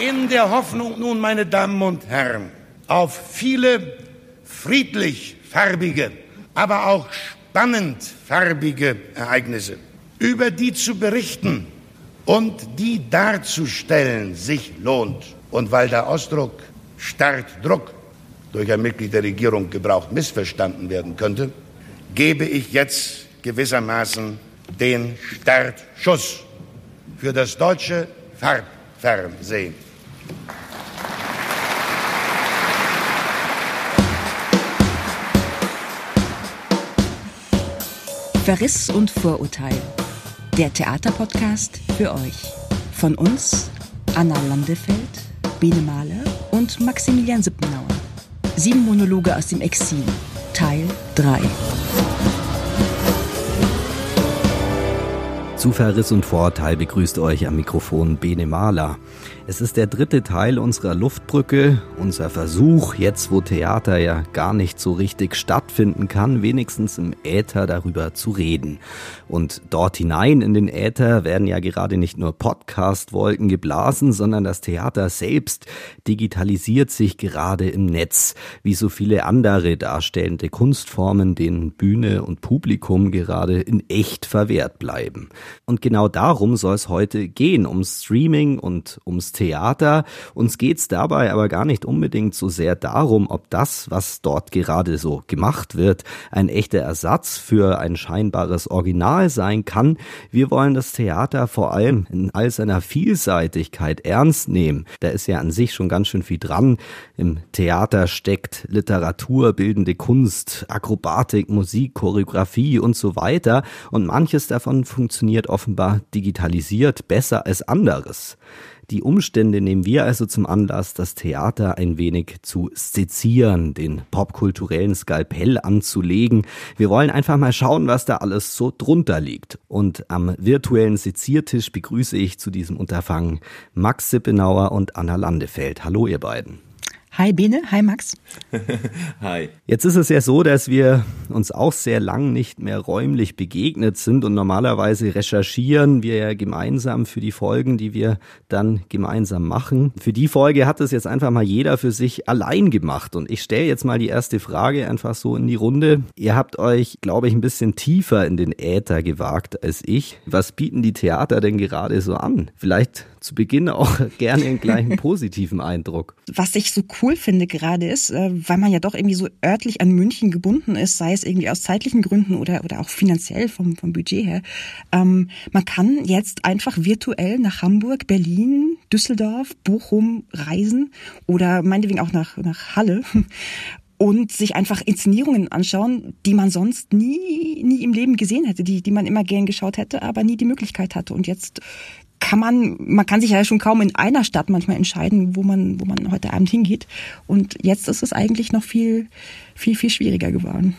In der Hoffnung nun, meine Damen und Herren, auf viele friedlich farbige, aber auch spannend farbige Ereignisse, über die zu berichten und die darzustellen sich lohnt. Und weil der Ausdruck Startdruck durch ein Mitglied der Regierung gebraucht missverstanden werden könnte, gebe ich jetzt gewissermaßen den Startschuss für das deutsche Farbfernsehen. Verriss und Vorurteil. Der Theaterpodcast für euch. Von uns, Anna Landefeld, Bene Mahler und Maximilian Sippenauer. Sieben Monologe aus dem Exil. Teil 3. Zu Verriss und Vorteil begrüßt euch am Mikrofon Bene Mahler. Es ist der dritte Teil unserer Luftbrücke, unser Versuch, jetzt wo Theater ja gar nicht so richtig stattfinden kann, wenigstens im Äther darüber zu reden. Und dort hinein in den Äther werden ja gerade nicht nur Podcast-Wolken geblasen, sondern das Theater selbst digitalisiert sich gerade im Netz, wie so viele andere darstellende Kunstformen, denen Bühne und Publikum gerade in echt verwehrt bleiben. Und genau darum soll es heute gehen, um Streaming und ums Theater. Uns geht's dabei aber gar nicht unbedingt so sehr darum, ob das, was dort gerade so gemacht wird, ein echter Ersatz für ein scheinbares Original sein kann. Wir wollen das Theater vor allem in all seiner Vielseitigkeit ernst nehmen. Da ist ja an sich schon ganz schön viel dran. Im Theater steckt Literatur, bildende Kunst, Akrobatik, Musik, Choreografie und so weiter. Und manches davon funktioniert offenbar digitalisiert besser als anderes. Die Umstände nehmen wir also zum Anlass, das Theater ein wenig zu sezieren, den popkulturellen Skalpell anzulegen. Wir wollen einfach mal schauen, was da alles so drunter liegt. Und am virtuellen Seziertisch begrüße ich zu diesem Unterfangen Max Sippenauer und Anna Landefeld. Hallo ihr beiden. Hi Bene, hi Max. hi. Jetzt ist es ja so, dass wir uns auch sehr lang nicht mehr räumlich begegnet sind und normalerweise recherchieren wir ja gemeinsam für die Folgen, die wir dann gemeinsam machen. Für die Folge hat es jetzt einfach mal jeder für sich allein gemacht und ich stelle jetzt mal die erste Frage einfach so in die Runde. Ihr habt euch, glaube ich, ein bisschen tiefer in den Äther gewagt als ich. Was bieten die Theater denn gerade so an? Vielleicht zu Beginn auch gerne einen gleichen positiven Eindruck. Was ich so cool finde gerade ist, äh, weil man ja doch irgendwie so örtlich an München gebunden ist, sei es irgendwie aus zeitlichen Gründen oder, oder auch finanziell vom, vom Budget her. Ähm, man kann jetzt einfach virtuell nach Hamburg, Berlin, Düsseldorf, Bochum reisen oder meinetwegen auch nach, nach Halle und sich einfach Inszenierungen anschauen, die man sonst nie, nie im Leben gesehen hätte, die, die man immer gern geschaut hätte, aber nie die Möglichkeit hatte. Und jetzt kann man, man kann sich ja schon kaum in einer Stadt manchmal entscheiden, wo man, wo man heute Abend hingeht. Und jetzt ist es eigentlich noch viel, viel, viel schwieriger geworden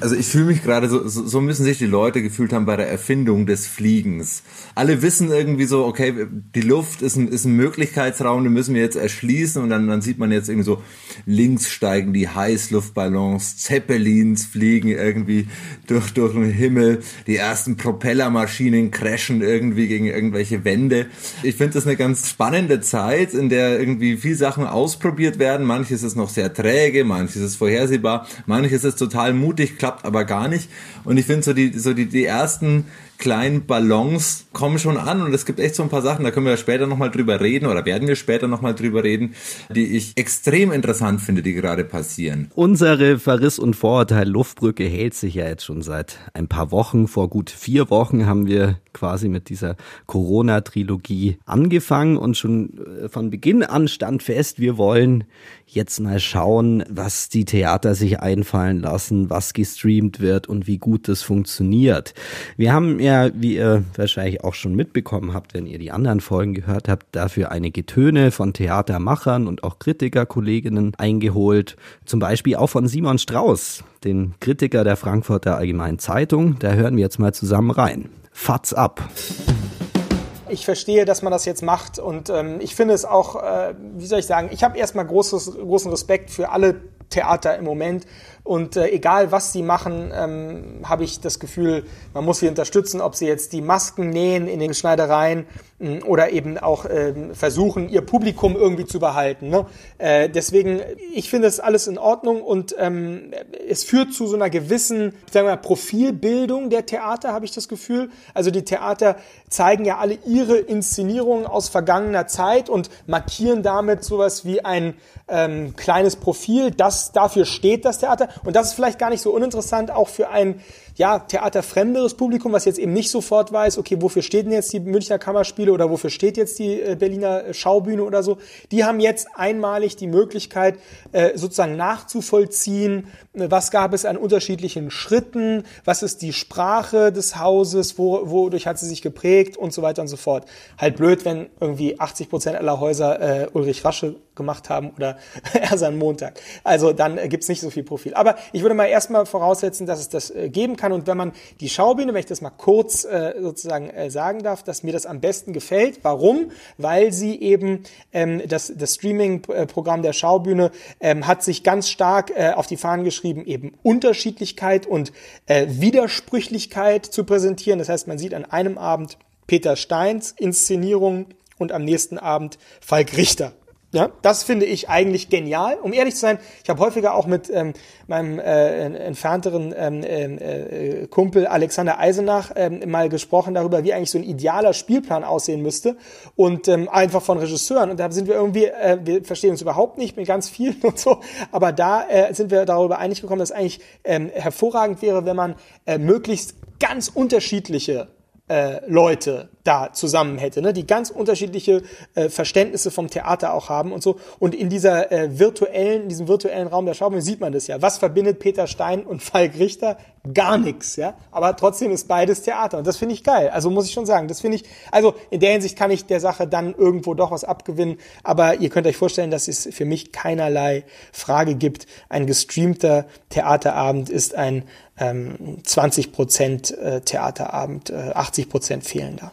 also ich fühle mich gerade so, so müssen sich die Leute gefühlt haben bei der Erfindung des Fliegens. Alle wissen irgendwie so, okay, die Luft ist ein, ist ein Möglichkeitsraum, den müssen wir jetzt erschließen und dann, dann sieht man jetzt irgendwie so, links steigen die Heißluftballons, Zeppelins fliegen irgendwie durch, durch den Himmel, die ersten Propellermaschinen crashen irgendwie gegen irgendwelche Wände. Ich finde das eine ganz spannende Zeit, in der irgendwie viel Sachen ausprobiert werden. Manches ist noch sehr träge, manches ist vorhersehbar, manches ist total mutig klappt aber gar nicht. Und ich finde so die, so die, die ersten kleinen Ballons kommen schon an und es gibt echt so ein paar Sachen, da können wir später nochmal drüber reden oder werden wir später nochmal drüber reden, die ich extrem interessant finde, die gerade passieren. Unsere Verriss- und Vorurteil Luftbrücke hält sich ja jetzt schon seit ein paar Wochen. Vor gut vier Wochen haben wir quasi mit dieser Corona-Trilogie angefangen und schon äh, von Beginn an stand fest, wir wollen jetzt mal schauen, was die Theater sich einfallen lassen, was gestreamt wird und wie gut das funktioniert. Wir haben ja, wie ihr wahrscheinlich auch schon mitbekommen habt, wenn ihr die anderen Folgen gehört habt, dafür einige Töne von Theatermachern und auch Kritikerkolleginnen eingeholt. Zum Beispiel auch von Simon Strauß, den Kritiker der Frankfurter Allgemeinen Zeitung. Da hören wir jetzt mal zusammen rein. Fatz ab. Ich verstehe, dass man das jetzt macht und ähm, ich finde es auch, äh, wie soll ich sagen, ich habe erstmal großes, großen Respekt für alle Theater im Moment. Und äh, egal, was sie machen, ähm, habe ich das Gefühl, man muss sie unterstützen, ob sie jetzt die Masken nähen in den Schneidereien mh, oder eben auch äh, versuchen, ihr Publikum irgendwie zu behalten. Ne? Äh, deswegen, ich finde das alles in Ordnung und ähm, es führt zu so einer gewissen sagen wir mal, Profilbildung der Theater, habe ich das Gefühl. Also die Theater zeigen ja alle ihre Inszenierungen aus vergangener Zeit und markieren damit sowas wie ein ähm, kleines Profil. Das, dafür steht das Theater. Und das ist vielleicht gar nicht so uninteressant, auch für ein ja, theaterfremderes Publikum, was jetzt eben nicht sofort weiß, okay, wofür steht denn jetzt die Münchner Kammerspiele oder wofür steht jetzt die äh, Berliner Schaubühne oder so. Die haben jetzt einmalig die Möglichkeit, äh, sozusagen nachzuvollziehen, äh, was gab es an unterschiedlichen Schritten, was ist die Sprache des Hauses, wo, wodurch hat sie sich geprägt und so weiter und so fort. Halt blöd, wenn irgendwie 80 Prozent aller Häuser äh, Ulrich Rasche gemacht haben oder Ersan Montag. Also dann äh, gibt's nicht so viel Profil. Aber ich würde mal erstmal voraussetzen, dass es das äh, geben kann. Und wenn man die Schaubühne, wenn ich das mal kurz äh, sozusagen äh, sagen darf, dass mir das am besten gefällt. Warum? Weil sie eben ähm, das, das Streaming-Programm der Schaubühne ähm, hat sich ganz stark äh, auf die Fahnen geschrieben, eben Unterschiedlichkeit und äh, Widersprüchlichkeit zu präsentieren. Das heißt, man sieht an einem Abend Peter Steins Inszenierung und am nächsten Abend Falk Richter. Ja, das finde ich eigentlich genial. Um ehrlich zu sein, ich habe häufiger auch mit ähm, meinem äh, entfernteren ähm, äh, Kumpel Alexander Eisenach ähm, mal gesprochen darüber, wie eigentlich so ein idealer Spielplan aussehen müsste und ähm, einfach von Regisseuren. Und da sind wir irgendwie, äh, wir verstehen uns überhaupt nicht mit ganz vielen und so, aber da äh, sind wir darüber einig gekommen, dass eigentlich ähm, hervorragend wäre, wenn man äh, möglichst ganz unterschiedliche äh, Leute da zusammen hätte, ne? die ganz unterschiedliche äh, Verständnisse vom Theater auch haben und so. Und in dieser äh, virtuellen, in diesem virtuellen Raum der Schaubühne sieht man das ja. Was verbindet Peter Stein und Falk Richter? Gar nichts, ja. Aber trotzdem ist beides Theater und das finde ich geil. Also muss ich schon sagen, das finde ich. Also in der Hinsicht kann ich der Sache dann irgendwo doch was abgewinnen. Aber ihr könnt euch vorstellen, dass es für mich keinerlei Frage gibt. Ein gestreamter Theaterabend ist ein ähm, 20 Prozent äh, Theaterabend, äh, 80 Prozent fehlen da.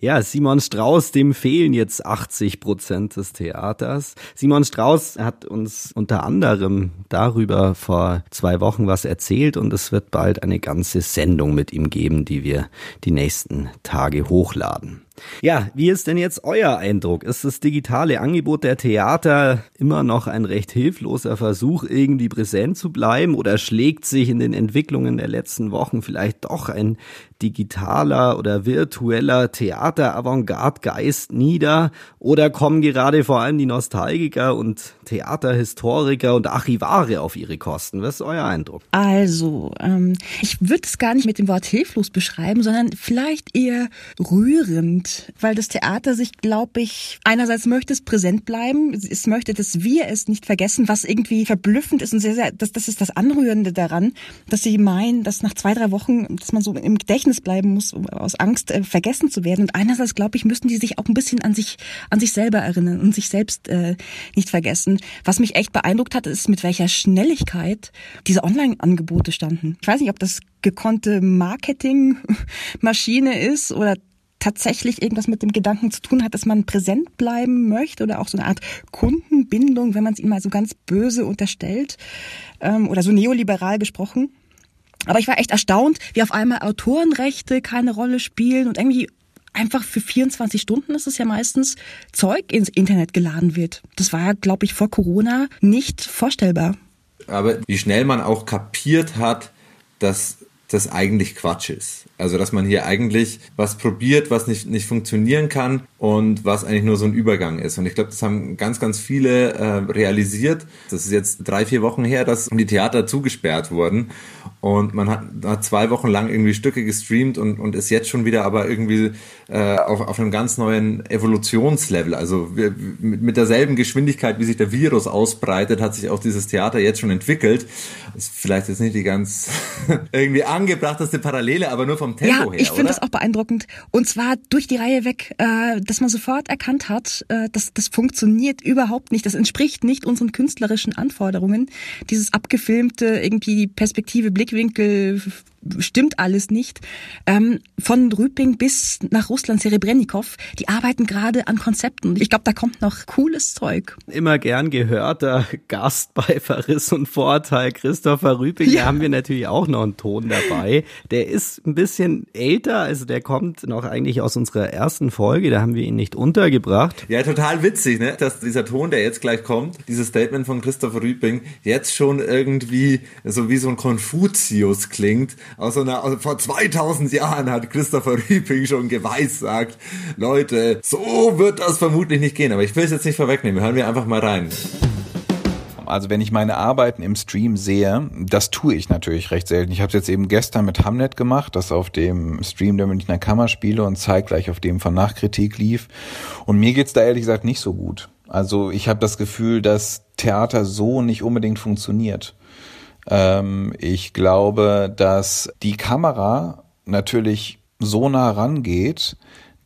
Ja, Simon Strauß, dem fehlen jetzt 80 Prozent des Theaters. Simon Strauß hat uns unter anderem darüber vor zwei Wochen was erzählt und es wird bald eine ganze Sendung mit ihm geben, die wir die nächsten Tage hochladen. Ja, wie ist denn jetzt euer Eindruck? Ist das digitale Angebot der Theater immer noch ein recht hilfloser Versuch, irgendwie präsent zu bleiben oder schlägt sich in den Entwicklungen der letzten Wochen vielleicht doch ein digitaler oder virtueller Theater-Avantgarde-Geist nieder? Oder kommen gerade vor allem die Nostalgiker und Theaterhistoriker und Archivare auf ihre Kosten? Was ist euer Eindruck? Also, ähm, ich würde es gar nicht mit dem Wort hilflos beschreiben, sondern vielleicht eher rührend, weil das Theater sich, glaube ich, einerseits möchte es präsent bleiben, es möchte, dass wir es nicht vergessen, was irgendwie verblüffend ist und sehr, sehr, das, das ist das Anrührende daran, dass sie meinen, dass nach zwei, drei Wochen, dass man so im Gedächtnis bleiben muss, aus Angst äh, vergessen zu werden. Und einerseits, glaube ich, müssten die sich auch ein bisschen an sich, an sich selber erinnern und sich selbst äh, nicht vergessen. Was mich echt beeindruckt hat, ist, mit welcher Schnelligkeit diese Online-Angebote standen. Ich weiß nicht, ob das gekonnte Marketingmaschine ist oder tatsächlich irgendwas mit dem Gedanken zu tun hat, dass man präsent bleiben möchte oder auch so eine Art Kundenbindung, wenn man es ihm mal so ganz böse unterstellt ähm, oder so neoliberal gesprochen. Aber ich war echt erstaunt, wie auf einmal Autorenrechte keine Rolle spielen und irgendwie einfach für 24 Stunden ist es ja meistens Zeug ins Internet geladen wird. Das war, glaube ich, vor Corona nicht vorstellbar. Aber wie schnell man auch kapiert hat, dass das eigentlich Quatsch ist. Also dass man hier eigentlich was probiert, was nicht, nicht funktionieren kann und was eigentlich nur so ein Übergang ist. Und ich glaube, das haben ganz, ganz viele äh, realisiert. Das ist jetzt drei, vier Wochen her, dass die Theater zugesperrt wurden. Und man hat, hat zwei Wochen lang irgendwie Stücke gestreamt und, und ist jetzt schon wieder aber irgendwie äh, auf, auf einem ganz neuen Evolutionslevel. Also wir, mit, mit derselben Geschwindigkeit, wie sich der Virus ausbreitet, hat sich auch dieses Theater jetzt schon entwickelt. Das ist vielleicht jetzt nicht die ganz irgendwie angebrachteste Parallele, aber nur vom Tempo ja, her. Ich finde das auch beeindruckend. Und zwar durch die Reihe weg, äh, dass man sofort erkannt hat, äh, dass das funktioniert überhaupt nicht. Das entspricht nicht unseren künstlerischen Anforderungen. Dieses abgefilmte, irgendwie Perspektive, Blickwinkel, stimmt alles nicht. Ähm, von Rüping bis nach Russland, Serebrennikov, die arbeiten gerade an Konzepten. Ich glaube, da kommt noch cooles Zeug. Immer gern gehörter Gast bei Verriss und Vorteil, Christopher Rüping. Ja. Da haben wir natürlich auch noch einen Ton dabei. Der ist ein bisschen älter, also der kommt noch eigentlich aus unserer ersten Folge, da haben wir ihn nicht untergebracht. Ja, total witzig, ne? dass dieser Ton, der jetzt gleich kommt, dieses Statement von Christopher Rüping, jetzt schon irgendwie so wie so ein Konfuzius klingt aus einer, also vor 2000 Jahren hat Christopher Rüping schon geweissagt, Leute, so wird das vermutlich nicht gehen. Aber ich will es jetzt nicht vorwegnehmen. Hören wir einfach mal rein. Also wenn ich meine Arbeiten im Stream sehe, das tue ich natürlich recht selten. Ich habe es jetzt eben gestern mit Hamlet gemacht, das auf dem Stream der Münchner Kammerspiele und zeitgleich auf dem von Nachkritik lief. Und mir geht's da ehrlich gesagt nicht so gut. Also ich habe das Gefühl, dass Theater so nicht unbedingt funktioniert. Ähm, ich glaube, dass die Kamera natürlich so nah rangeht,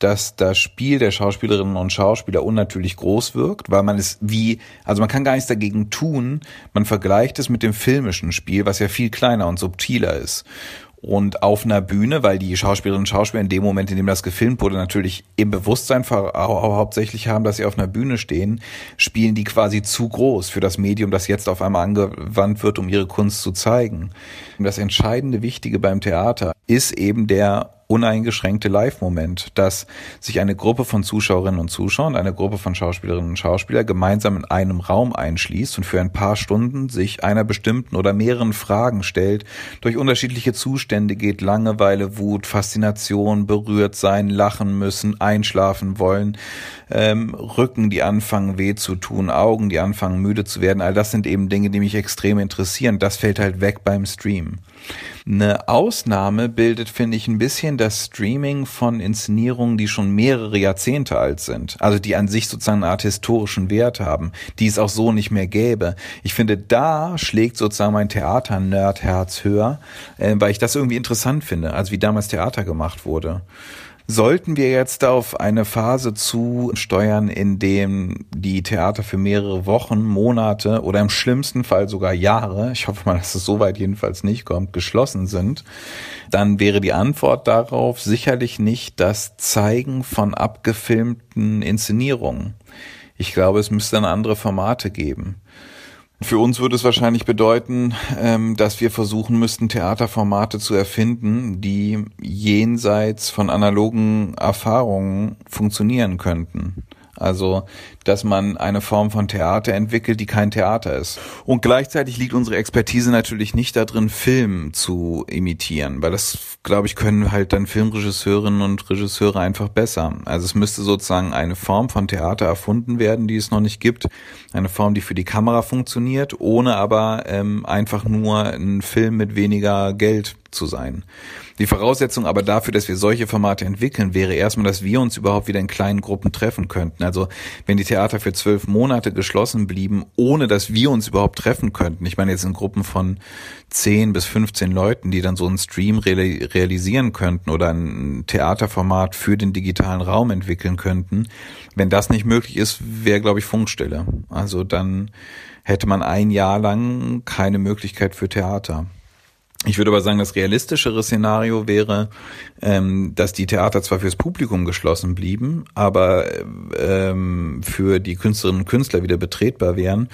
dass das Spiel der Schauspielerinnen und Schauspieler unnatürlich groß wirkt, weil man es wie, also man kann gar nichts dagegen tun, man vergleicht es mit dem filmischen Spiel, was ja viel kleiner und subtiler ist. Und auf einer Bühne, weil die Schauspielerinnen und Schauspieler in dem Moment, in dem das gefilmt wurde, natürlich im Bewusstsein hauptsächlich haben, dass sie auf einer Bühne stehen, spielen die quasi zu groß für das Medium, das jetzt auf einmal angewandt wird, um ihre Kunst zu zeigen. Das entscheidende Wichtige beim Theater ist eben der uneingeschränkte Live-Moment, dass sich eine Gruppe von Zuschauerinnen und Zuschauern, eine Gruppe von Schauspielerinnen und Schauspielern gemeinsam in einem Raum einschließt und für ein paar Stunden sich einer bestimmten oder mehreren Fragen stellt, durch unterschiedliche Zustände geht, Langeweile, Wut, Faszination, berührt sein, lachen müssen, einschlafen wollen, ähm, Rücken, die anfangen weh zu tun, Augen, die anfangen müde zu werden. All das sind eben Dinge, die mich extrem interessieren. Das fällt halt weg beim Stream. Eine Ausnahme bildet, finde ich, ein bisschen das Streaming von Inszenierungen, die schon mehrere Jahrzehnte alt sind. Also die an sich sozusagen eine Art historischen Wert haben, die es auch so nicht mehr gäbe. Ich finde, da schlägt sozusagen mein Theater-Nerd-Herz höher, äh, weil ich das irgendwie interessant finde, als wie damals Theater gemacht wurde. Sollten wir jetzt auf eine Phase zusteuern, in dem die Theater für mehrere Wochen, Monate oder im schlimmsten Fall sogar Jahre, ich hoffe mal, dass es soweit jedenfalls nicht kommt, geschlossen sind, dann wäre die Antwort darauf sicherlich nicht das Zeigen von abgefilmten Inszenierungen. Ich glaube, es müsste dann andere Formate geben. Für uns würde es wahrscheinlich bedeuten, ähm, dass wir versuchen müssten, Theaterformate zu erfinden, die jenseits von analogen Erfahrungen funktionieren könnten. Also, dass man eine Form von Theater entwickelt, die kein Theater ist. Und gleichzeitig liegt unsere Expertise natürlich nicht darin, Film zu imitieren, weil das, glaube ich, können halt dann Filmregisseurinnen und Regisseure einfach besser. Also es müsste sozusagen eine Form von Theater erfunden werden, die es noch nicht gibt. Eine Form, die für die Kamera funktioniert, ohne aber ähm, einfach nur ein Film mit weniger Geld zu sein. Die Voraussetzung aber dafür, dass wir solche Formate entwickeln, wäre erstmal, dass wir uns überhaupt wieder in kleinen Gruppen treffen könnten. Also wenn die Theater für zwölf Monate geschlossen blieben, ohne dass wir uns überhaupt treffen könnten. Ich meine jetzt in Gruppen von zehn bis 15 Leuten, die dann so einen Stream realisieren könnten oder ein Theaterformat für den digitalen Raum entwickeln könnten. Wenn das nicht möglich ist, wäre, glaube ich, Funkstelle. Also dann hätte man ein Jahr lang keine Möglichkeit für Theater. Ich würde aber sagen, das realistischere Szenario wäre, ähm, dass die Theater zwar fürs Publikum geschlossen blieben, aber ähm, für die Künstlerinnen und Künstler wieder betretbar wären.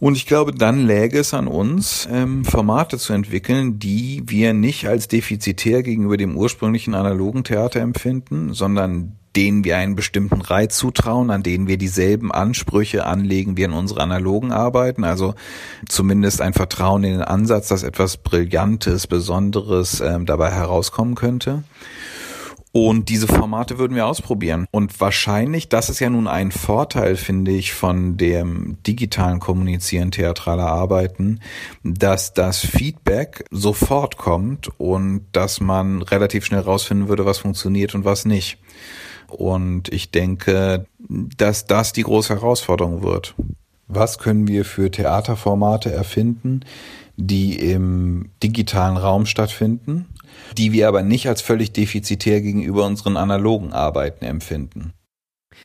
Und ich glaube, dann läge es an uns, ähm, Formate zu entwickeln, die wir nicht als defizitär gegenüber dem ursprünglichen analogen Theater empfinden, sondern denen wir einen bestimmten Reiz zutrauen, an denen wir dieselben Ansprüche anlegen wie in unsere analogen Arbeiten. Also zumindest ein Vertrauen in den Ansatz, dass etwas Brillantes, Besonderes ähm, dabei herauskommen könnte. Und diese Formate würden wir ausprobieren. Und wahrscheinlich, das ist ja nun ein Vorteil, finde ich, von dem digitalen Kommunizieren theatraler Arbeiten, dass das Feedback sofort kommt und dass man relativ schnell rausfinden würde, was funktioniert und was nicht. Und ich denke, dass das die große Herausforderung wird. Was können wir für Theaterformate erfinden, die im digitalen Raum stattfinden, die wir aber nicht als völlig defizitär gegenüber unseren analogen Arbeiten empfinden?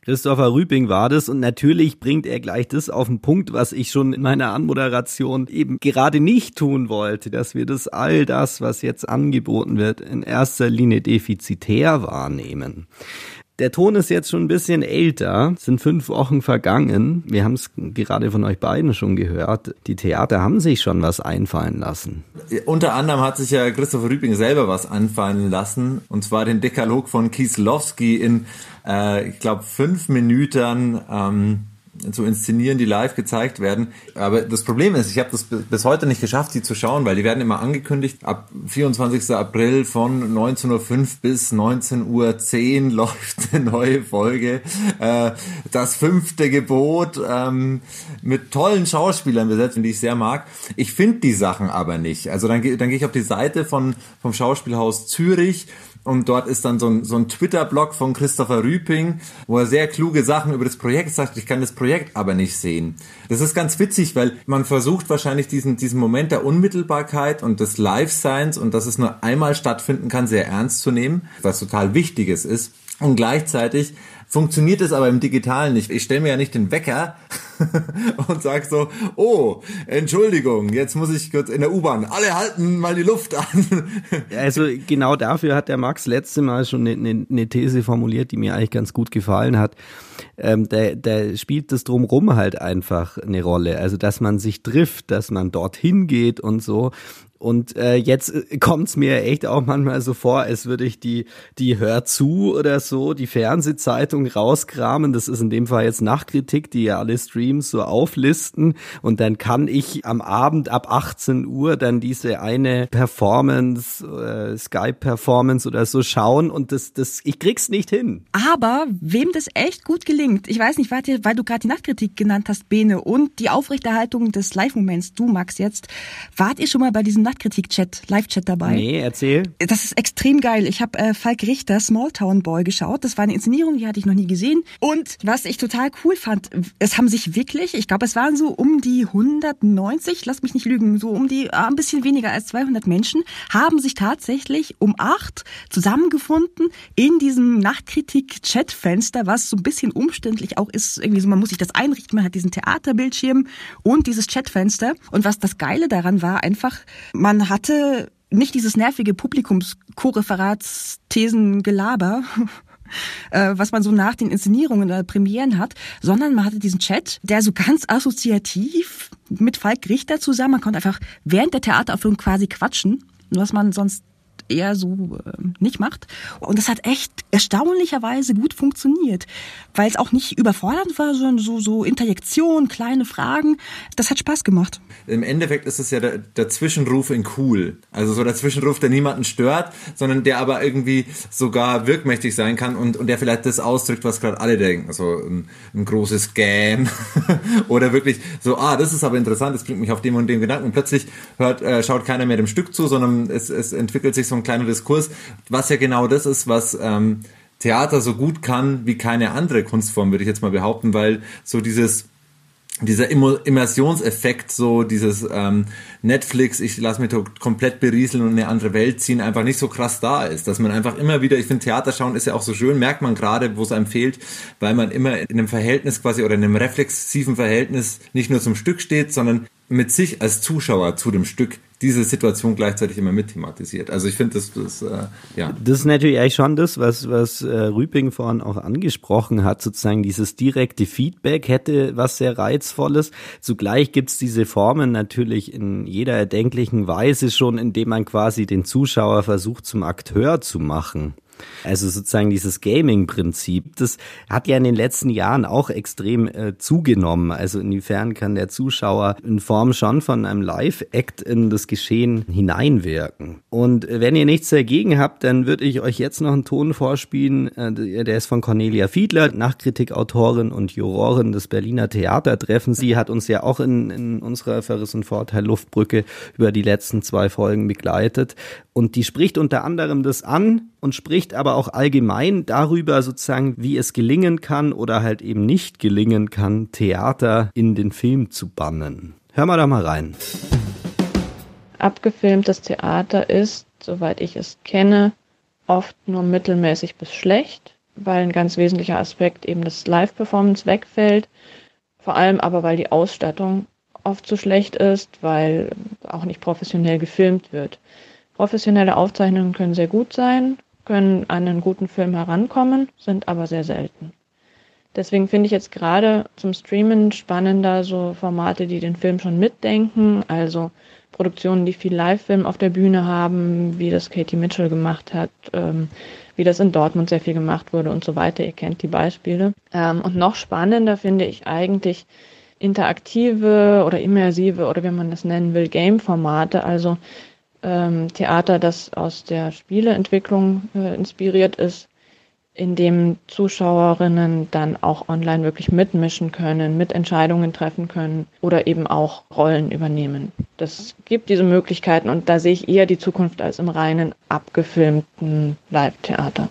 Christopher Rüping war das und natürlich bringt er gleich das auf den Punkt, was ich schon in meiner Anmoderation eben gerade nicht tun wollte, dass wir das all das, was jetzt angeboten wird, in erster Linie defizitär wahrnehmen. Der Ton ist jetzt schon ein bisschen älter, sind fünf Wochen vergangen. Wir haben es gerade von euch beiden schon gehört. Die Theater haben sich schon was einfallen lassen. Unter anderem hat sich ja Christopher Rübing selber was einfallen lassen, und zwar den Dekalog von Kieslowski in, äh, ich glaube, fünf Minuten. Ähm zu inszenieren, die live gezeigt werden. Aber das Problem ist, ich habe das bis heute nicht geschafft, die zu schauen, weil die werden immer angekündigt. Ab 24. April von 19.05 Uhr bis 19.10 Uhr läuft eine neue Folge. Äh, das fünfte Gebot ähm, mit tollen Schauspielern besetzt, die ich sehr mag. Ich finde die Sachen aber nicht. Also dann, dann gehe ich auf die Seite von, vom Schauspielhaus Zürich und dort ist dann so ein, so ein Twitter-Blog von Christopher Rüping, wo er sehr kluge Sachen über das Projekt sagt. Ich kann das Projekt aber nicht sehen. Das ist ganz witzig, weil man versucht wahrscheinlich diesen, diesen Moment der Unmittelbarkeit und des Live-Seins und dass es nur einmal stattfinden kann, sehr ernst zu nehmen, was total Wichtiges ist. Und gleichzeitig funktioniert es aber im Digitalen nicht. Ich stelle mir ja nicht den Wecker und sag so, oh, Entschuldigung, jetzt muss ich kurz in der U-Bahn, alle halten mal die Luft an. also genau dafür hat der Max letzte Mal schon eine, eine These formuliert, die mir eigentlich ganz gut gefallen hat. Ähm, der, der spielt das drumrum halt einfach eine Rolle. Also dass man sich trifft, dass man dorthin geht und so. Und äh, jetzt äh, kommt's mir echt auch manchmal so vor, als würde ich die, die Hör zu oder so, die Fernsehzeitung rauskramen. Das ist in dem Fall jetzt Nachkritik, die ja alle Streams so auflisten. Und dann kann ich am Abend ab 18 Uhr dann diese eine Performance, äh, Skype-Performance oder so schauen. Und das, das, ich krieg's nicht hin. Aber wem das echt gut gelingt, ich weiß nicht, weil du gerade die Nachkritik genannt hast, Bene, und die Aufrechterhaltung des Live-Moments, du Max jetzt, wart ihr schon mal bei diesem Nachtkritik-Chat, Live-Chat dabei. Nee, erzähl. Das ist extrem geil. Ich habe äh, Falk Richter, Smalltown Boy, geschaut. Das war eine Inszenierung, die hatte ich noch nie gesehen. Und was ich total cool fand, es haben sich wirklich, ich glaube, es waren so um die 190, lass mich nicht lügen, so um die äh, ein bisschen weniger als 200 Menschen, haben sich tatsächlich um acht zusammengefunden in diesem Nachtkritik-Chat-Fenster, was so ein bisschen umständlich auch ist. Irgendwie so, man muss sich das einrichten, man hat diesen Theaterbildschirm und dieses Chatfenster. Und was das Geile daran war, einfach, man hatte nicht dieses nervige Publikums-Co-Referatsthesen-Gelaber, äh, was man so nach den Inszenierungen oder Premieren hat, sondern man hatte diesen Chat, der so ganz assoziativ mit Falk Richter zusammen, man konnte einfach während der Theateraufführung quasi quatschen, was man sonst eher so äh, nicht macht. Und das hat echt erstaunlicherweise gut funktioniert, weil es auch nicht überfordernd war, sondern so, so Interjektion, kleine Fragen. Das hat Spaß gemacht. Im Endeffekt ist es ja der, der Zwischenruf in cool. Also so der Zwischenruf, der niemanden stört, sondern der aber irgendwie sogar wirkmächtig sein kann und, und der vielleicht das ausdrückt, was gerade alle denken. Also ein, ein großes Gähn oder wirklich so, ah, das ist aber interessant, das bringt mich auf dem und dem Gedanken. Und plötzlich hört, äh, schaut keiner mehr dem Stück zu, sondern es, es entwickelt sich so ein kleiner Diskurs, was ja genau das ist, was ähm, Theater so gut kann wie keine andere Kunstform, würde ich jetzt mal behaupten, weil so dieses dieser Immersionseffekt, so dieses ähm, Netflix, ich lasse mich komplett berieseln und in eine andere Welt ziehen, einfach nicht so krass da ist. Dass man einfach immer wieder, ich finde Theater schauen ist ja auch so schön, merkt man gerade, wo es einem fehlt, weil man immer in einem Verhältnis quasi oder in einem reflexiven Verhältnis nicht nur zum Stück steht, sondern mit sich als Zuschauer zu dem Stück diese Situation gleichzeitig immer mit thematisiert. Also ich finde, das, das äh, ja. Das ist natürlich eigentlich schon das, was, was äh, Rüping vorhin auch angesprochen hat, sozusagen dieses direkte Feedback hätte was sehr Reizvolles. Zugleich gibt's diese Formen natürlich in jeder erdenklichen Weise schon, indem man quasi den Zuschauer versucht zum Akteur zu machen. Also sozusagen dieses Gaming-Prinzip, das hat ja in den letzten Jahren auch extrem äh, zugenommen. Also inwiefern kann der Zuschauer in Form schon von einem Live-Act in das Geschehen hineinwirken. Und wenn ihr nichts dagegen habt, dann würde ich euch jetzt noch einen Ton vorspielen. Äh, der ist von Cornelia Fiedler, Nachkritikautorin und Jurorin des Berliner Theatertreffens. Sie hat uns ja auch in, in unserer Verriss und Vorteil Luftbrücke über die letzten zwei Folgen begleitet. Und die spricht unter anderem das an und spricht aber auch allgemein darüber sozusagen, wie es gelingen kann oder halt eben nicht gelingen kann, Theater in den Film zu bannen. Hör mal da mal rein. Abgefilmtes Theater ist, soweit ich es kenne, oft nur mittelmäßig bis schlecht. weil ein ganz wesentlicher Aspekt eben das Live-Performance wegfällt. Vor allem aber, weil die Ausstattung oft zu schlecht ist, weil auch nicht professionell gefilmt wird. Professionelle Aufzeichnungen können sehr gut sein, können an einen guten Film herankommen, sind aber sehr selten. Deswegen finde ich jetzt gerade zum Streamen spannender so Formate, die den Film schon mitdenken, also Produktionen, die viel Live-Film auf der Bühne haben, wie das Katie Mitchell gemacht hat, ähm, wie das in Dortmund sehr viel gemacht wurde und so weiter. Ihr kennt die Beispiele. Ähm, und noch spannender finde ich eigentlich interaktive oder immersive oder wie man das nennen will, Game-Formate, also ähm, Theater, das aus der Spieleentwicklung äh, inspiriert ist, in dem Zuschauerinnen dann auch online wirklich mitmischen können, Mitentscheidungen treffen können oder eben auch Rollen übernehmen. Das gibt diese Möglichkeiten und da sehe ich eher die Zukunft als im reinen abgefilmten Live-Theater.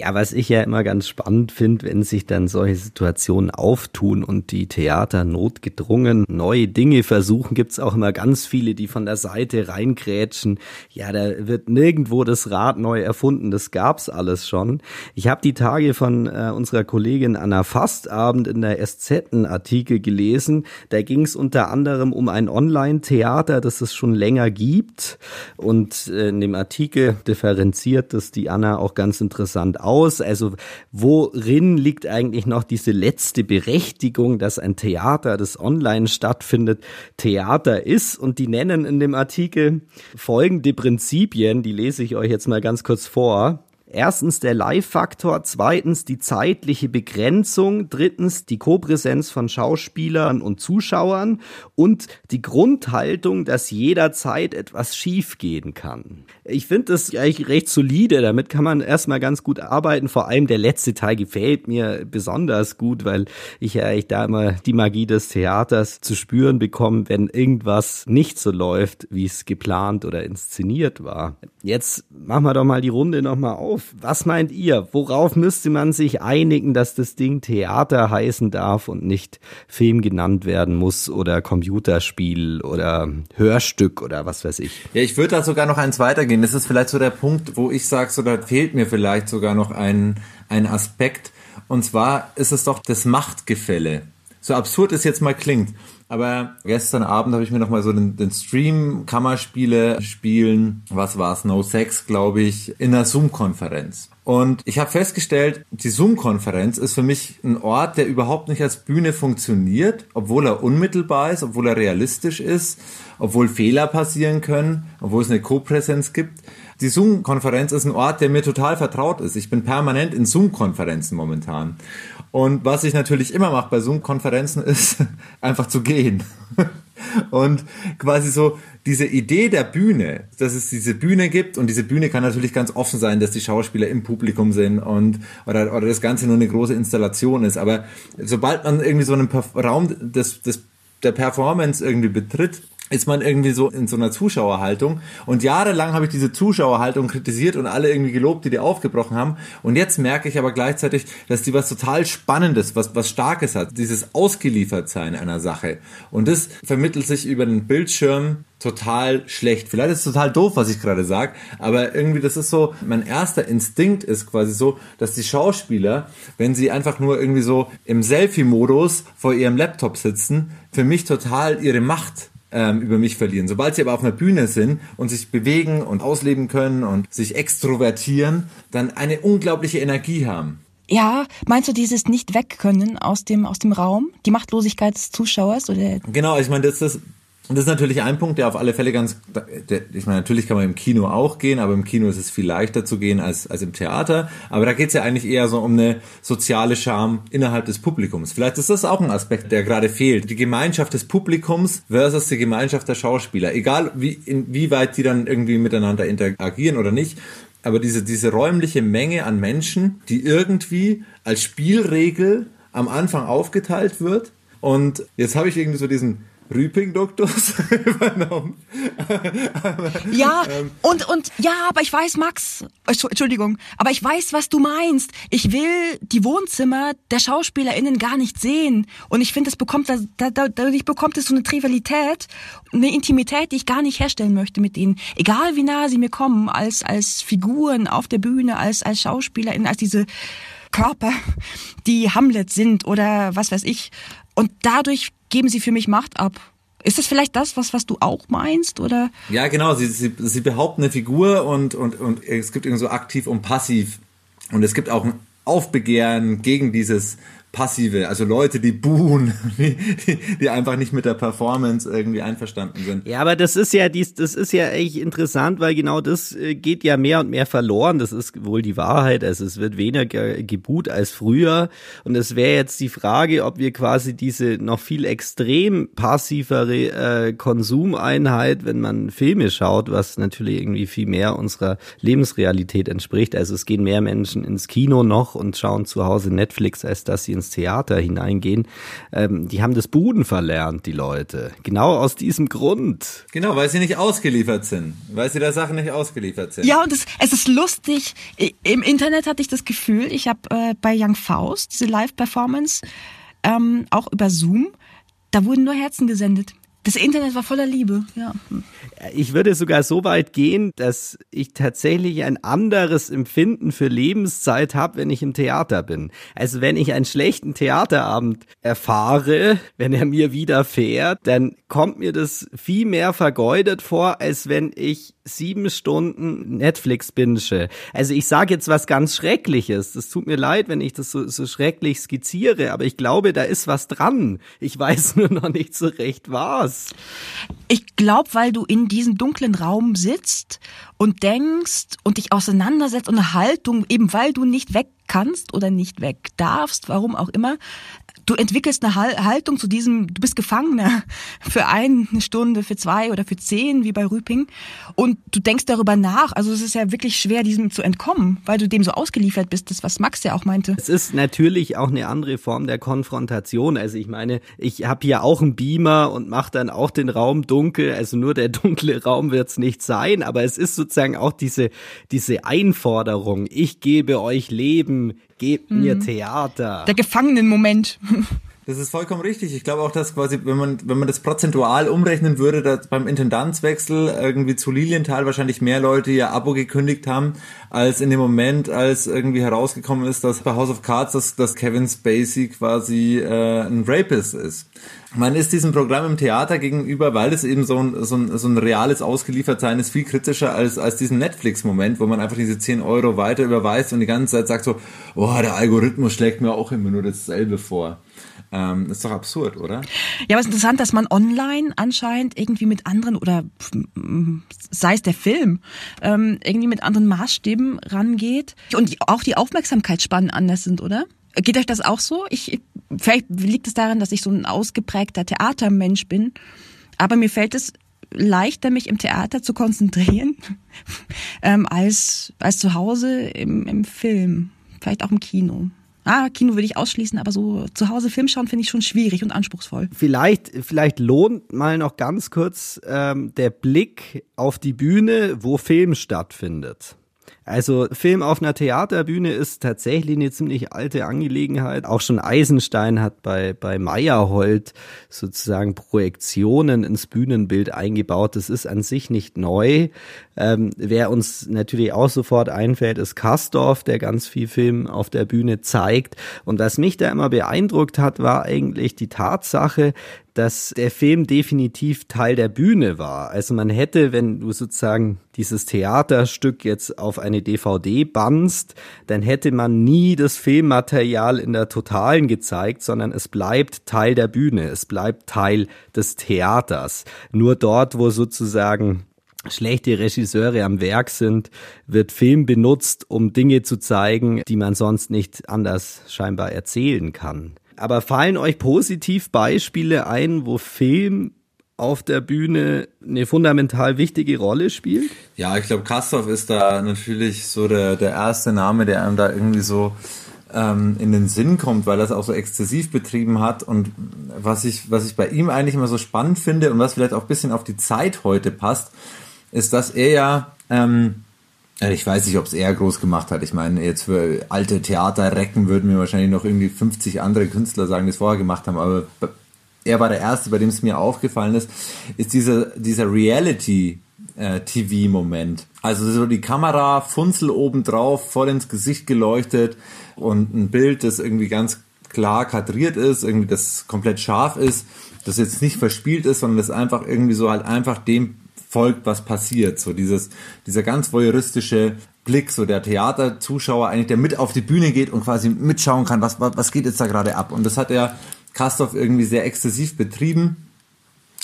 Ja, was ich ja immer ganz spannend finde, wenn sich dann solche Situationen auftun und die Theater notgedrungen neue Dinge versuchen, gibt's auch immer ganz viele, die von der Seite reingrätschen. Ja, da wird nirgendwo das Rad neu erfunden, das gab's alles schon. Ich habe die Tage von äh, unserer Kollegin Anna Fastabend in der SZ einen Artikel gelesen. Da ging's unter anderem um ein Online-Theater, das es schon länger gibt. Und äh, in dem Artikel differenziert das die Anna auch ganz interessant aus? Also worin liegt eigentlich noch diese letzte Berechtigung, dass ein Theater, das online stattfindet, Theater ist? Und die nennen in dem Artikel folgende Prinzipien, die lese ich euch jetzt mal ganz kurz vor. Erstens der Live-Faktor, zweitens die zeitliche Begrenzung, drittens die Kopräsenz von Schauspielern und Zuschauern und die Grundhaltung, dass jederzeit etwas schiefgehen kann. Ich finde das eigentlich recht solide, damit kann man erstmal ganz gut arbeiten. Vor allem der letzte Teil gefällt mir besonders gut, weil ich ja eigentlich da immer die Magie des Theaters zu spüren bekomme, wenn irgendwas nicht so läuft, wie es geplant oder inszeniert war. Jetzt machen wir doch mal die Runde nochmal auf auf. Was meint ihr? Worauf müsste man sich einigen, dass das Ding Theater heißen darf und nicht Film genannt werden muss oder Computerspiel oder Hörstück oder was weiß ich? Ja, ich würde da sogar noch eins weitergehen. Das ist vielleicht so der Punkt, wo ich sage, so da fehlt mir vielleicht sogar noch ein, ein Aspekt. Und zwar ist es doch das Machtgefälle. So absurd es jetzt mal klingt. Aber gestern Abend habe ich mir nochmal so den, den Stream Kammerspiele spielen, was war es, No Sex, glaube ich, in einer Zoom-Konferenz. Und ich habe festgestellt, die Zoom-Konferenz ist für mich ein Ort, der überhaupt nicht als Bühne funktioniert, obwohl er unmittelbar ist, obwohl er realistisch ist, obwohl Fehler passieren können, obwohl es eine Co-Präsenz gibt. Die Zoom-Konferenz ist ein Ort, der mir total vertraut ist. Ich bin permanent in Zoom-Konferenzen momentan. Und was ich natürlich immer mache bei Zoom-Konferenzen ist einfach zu gehen. Und quasi so diese Idee der Bühne, dass es diese Bühne gibt und diese Bühne kann natürlich ganz offen sein, dass die Schauspieler im Publikum sind und oder, oder das Ganze nur eine große Installation ist. Aber sobald man irgendwie so einen Raum des, des, der Performance irgendwie betritt, ist man irgendwie so in so einer Zuschauerhaltung. Und jahrelang habe ich diese Zuschauerhaltung kritisiert und alle irgendwie gelobt, die die aufgebrochen haben. Und jetzt merke ich aber gleichzeitig, dass die was total Spannendes, was, was Starkes hat. Dieses Ausgeliefertsein einer Sache. Und das vermittelt sich über den Bildschirm total schlecht. Vielleicht ist es total doof, was ich gerade sage, aber irgendwie das ist so, mein erster Instinkt ist quasi so, dass die Schauspieler, wenn sie einfach nur irgendwie so im Selfie-Modus vor ihrem Laptop sitzen, für mich total ihre Macht ähm, über mich verlieren. Sobald sie aber auf einer Bühne sind und sich bewegen und ausleben können und sich extrovertieren, dann eine unglaubliche Energie haben. Ja, meinst du dieses nicht wegkönnen aus dem aus dem Raum, die Machtlosigkeit des Zuschauers oder? Genau, ich meine, das ist und das ist natürlich ein Punkt, der auf alle Fälle ganz, der, ich meine, natürlich kann man im Kino auch gehen, aber im Kino ist es viel leichter zu gehen als, als im Theater. Aber da geht es ja eigentlich eher so um eine soziale Scham innerhalb des Publikums. Vielleicht ist das auch ein Aspekt, der gerade fehlt. Die Gemeinschaft des Publikums versus die Gemeinschaft der Schauspieler. Egal, wie, inwieweit die dann irgendwie miteinander interagieren oder nicht. Aber diese, diese räumliche Menge an Menschen, die irgendwie als Spielregel am Anfang aufgeteilt wird. Und jetzt habe ich irgendwie so diesen Rüping-Duktus übernommen. ja, ähm, und, und, ja, aber ich weiß, Max, Entschuldigung, aber ich weiß, was du meinst. Ich will die Wohnzimmer der SchauspielerInnen gar nicht sehen. Und ich finde, es bekommt, da, da, dadurch bekommt es so eine Trivialität, eine Intimität, die ich gar nicht herstellen möchte mit ihnen. Egal wie nah sie mir kommen, als, als Figuren auf der Bühne, als, als SchauspielerInnen, als diese Körper, die Hamlet sind oder was weiß ich. Und dadurch geben sie für mich Macht ab. Ist das vielleicht das, was, was du auch meinst, oder? Ja, genau. Sie, sie, sie behaupten eine Figur und, und, und es gibt irgendwie so aktiv und passiv. Und es gibt auch ein Aufbegehren gegen dieses Passive, also Leute, die buhen, die, die, einfach nicht mit der Performance irgendwie einverstanden sind. Ja, aber das ist ja dies, das ist ja echt interessant, weil genau das äh, geht ja mehr und mehr verloren. Das ist wohl die Wahrheit. Also es wird weniger gebuht als früher. Und es wäre jetzt die Frage, ob wir quasi diese noch viel extrem passivere äh, Konsumeinheit, wenn man Filme schaut, was natürlich irgendwie viel mehr unserer Lebensrealität entspricht. Also es gehen mehr Menschen ins Kino noch und schauen zu Hause Netflix, als dass sie ins Theater hineingehen, ähm, die haben das Buden verlernt, die Leute. Genau aus diesem Grund. Genau, weil sie nicht ausgeliefert sind. Weil sie der Sache nicht ausgeliefert sind. Ja, und es, es ist lustig. Im Internet hatte ich das Gefühl, ich habe äh, bei Young Faust diese Live-Performance ähm, auch über Zoom, da wurden nur Herzen gesendet. Das Internet war voller Liebe, ja. Ich würde sogar so weit gehen, dass ich tatsächlich ein anderes Empfinden für Lebenszeit habe, wenn ich im Theater bin. Also wenn ich einen schlechten Theaterabend erfahre, wenn er mir widerfährt, dann kommt mir das viel mehr vergeudet vor, als wenn ich sieben Stunden Netflix binge. Also ich sage jetzt was ganz Schreckliches. Das tut mir leid, wenn ich das so, so schrecklich skizziere, aber ich glaube, da ist was dran. Ich weiß nur noch nicht so recht was. Ich glaube, weil du in diesem dunklen Raum sitzt und denkst und dich auseinandersetzt und eine Haltung, eben weil du nicht weg kannst oder nicht weg darfst, warum auch immer, du entwickelst eine Haltung zu diesem, du bist Gefangener für eine Stunde, für zwei oder für zehn, wie bei Rüping. Und du denkst darüber nach. Also es ist ja wirklich schwer, diesem zu entkommen, weil du dem so ausgeliefert bist. Das, was Max ja auch meinte. Es ist natürlich auch eine andere Form der Konfrontation. Also ich meine, ich habe hier auch einen Beamer und mache dann auch den Raum dunkel. Also nur der dunkle Raum wird es nicht sein. Aber es ist sozusagen auch diese, diese Einforderung. Ich gebe euch Leben, gebt mhm. mir Theater. Der Gefangenenmoment. Das ist vollkommen richtig. Ich glaube auch, dass quasi, wenn man, wenn man das prozentual umrechnen würde, dass beim Intendanzwechsel irgendwie zu Lilienthal wahrscheinlich mehr Leute ihr Abo gekündigt haben, als in dem Moment, als irgendwie herausgekommen ist, dass bei House of Cards, dass, dass Kevin Spacey quasi äh, ein Rapist ist. Man ist diesem Programm im Theater gegenüber, weil es eben so ein, so ein, so ein reales Ausgeliefertsein ist, viel kritischer als, als diesen Netflix-Moment, wo man einfach diese 10 Euro weiter überweist und die ganze Zeit sagt so, oh, der Algorithmus schlägt mir auch immer nur dasselbe vor. Ähm, ist doch absurd, oder? Ja, aber es ist interessant, dass man online anscheinend irgendwie mit anderen oder sei es der Film, ähm, irgendwie mit anderen Maßstäben rangeht und auch die Aufmerksamkeitsspannen anders sind, oder? Geht euch das auch so? Ich, vielleicht liegt es daran, dass ich so ein ausgeprägter Theatermensch bin, aber mir fällt es leichter, mich im Theater zu konzentrieren, ähm, als, als zu Hause im, im Film, vielleicht auch im Kino. Ah, Kino würde ich ausschließen, aber so zu Hause Film schauen finde ich schon schwierig und anspruchsvoll. Vielleicht, vielleicht lohnt mal noch ganz kurz ähm, der Blick auf die Bühne, wo Film stattfindet. Also Film auf einer Theaterbühne ist tatsächlich eine ziemlich alte Angelegenheit. Auch schon Eisenstein hat bei, bei Meyerhold sozusagen Projektionen ins Bühnenbild eingebaut. Das ist an sich nicht neu. Ähm, wer uns natürlich auch sofort einfällt, ist Kastorf, der ganz viel Film auf der Bühne zeigt. Und was mich da immer beeindruckt hat, war eigentlich die Tatsache, dass der Film definitiv Teil der Bühne war. Also man hätte, wenn du sozusagen dieses Theaterstück jetzt auf eine DVD bannst, dann hätte man nie das Filmmaterial in der Totalen gezeigt, sondern es bleibt Teil der Bühne, es bleibt Teil des Theaters. Nur dort, wo sozusagen schlechte Regisseure am Werk sind, wird Film benutzt, um Dinge zu zeigen, die man sonst nicht anders scheinbar erzählen kann. Aber fallen euch positiv Beispiele ein, wo Film auf der Bühne eine fundamental wichtige Rolle spielt? Ja, ich glaube, Kastorf ist da natürlich so der, der erste Name, der einem da irgendwie so ähm, in den Sinn kommt, weil er es auch so exzessiv betrieben hat. Und was ich, was ich bei ihm eigentlich immer so spannend finde und was vielleicht auch ein bisschen auf die Zeit heute passt, ist, dass er ja, ähm, ich weiß nicht, ob es er groß gemacht hat. Ich meine, jetzt für alte Theaterrecken würden mir wahrscheinlich noch irgendwie 50 andere Künstler sagen, die es vorher gemacht haben, aber er war der Erste, bei dem es mir aufgefallen ist, ist dieser, dieser Reality, äh, TV-Moment. Also so die Kamera, Funzel obendrauf, voll ins Gesicht geleuchtet und ein Bild, das irgendwie ganz klar kadriert ist, irgendwie das komplett scharf ist, das jetzt nicht verspielt ist, sondern das einfach irgendwie so halt einfach dem folgt, was passiert. So dieses, dieser ganz voyeuristische Blick, so der Theaterzuschauer eigentlich, der mit auf die Bühne geht und quasi mitschauen kann, was, was, was geht jetzt da gerade ab. Und das hat er Kastorf irgendwie sehr exzessiv betrieben.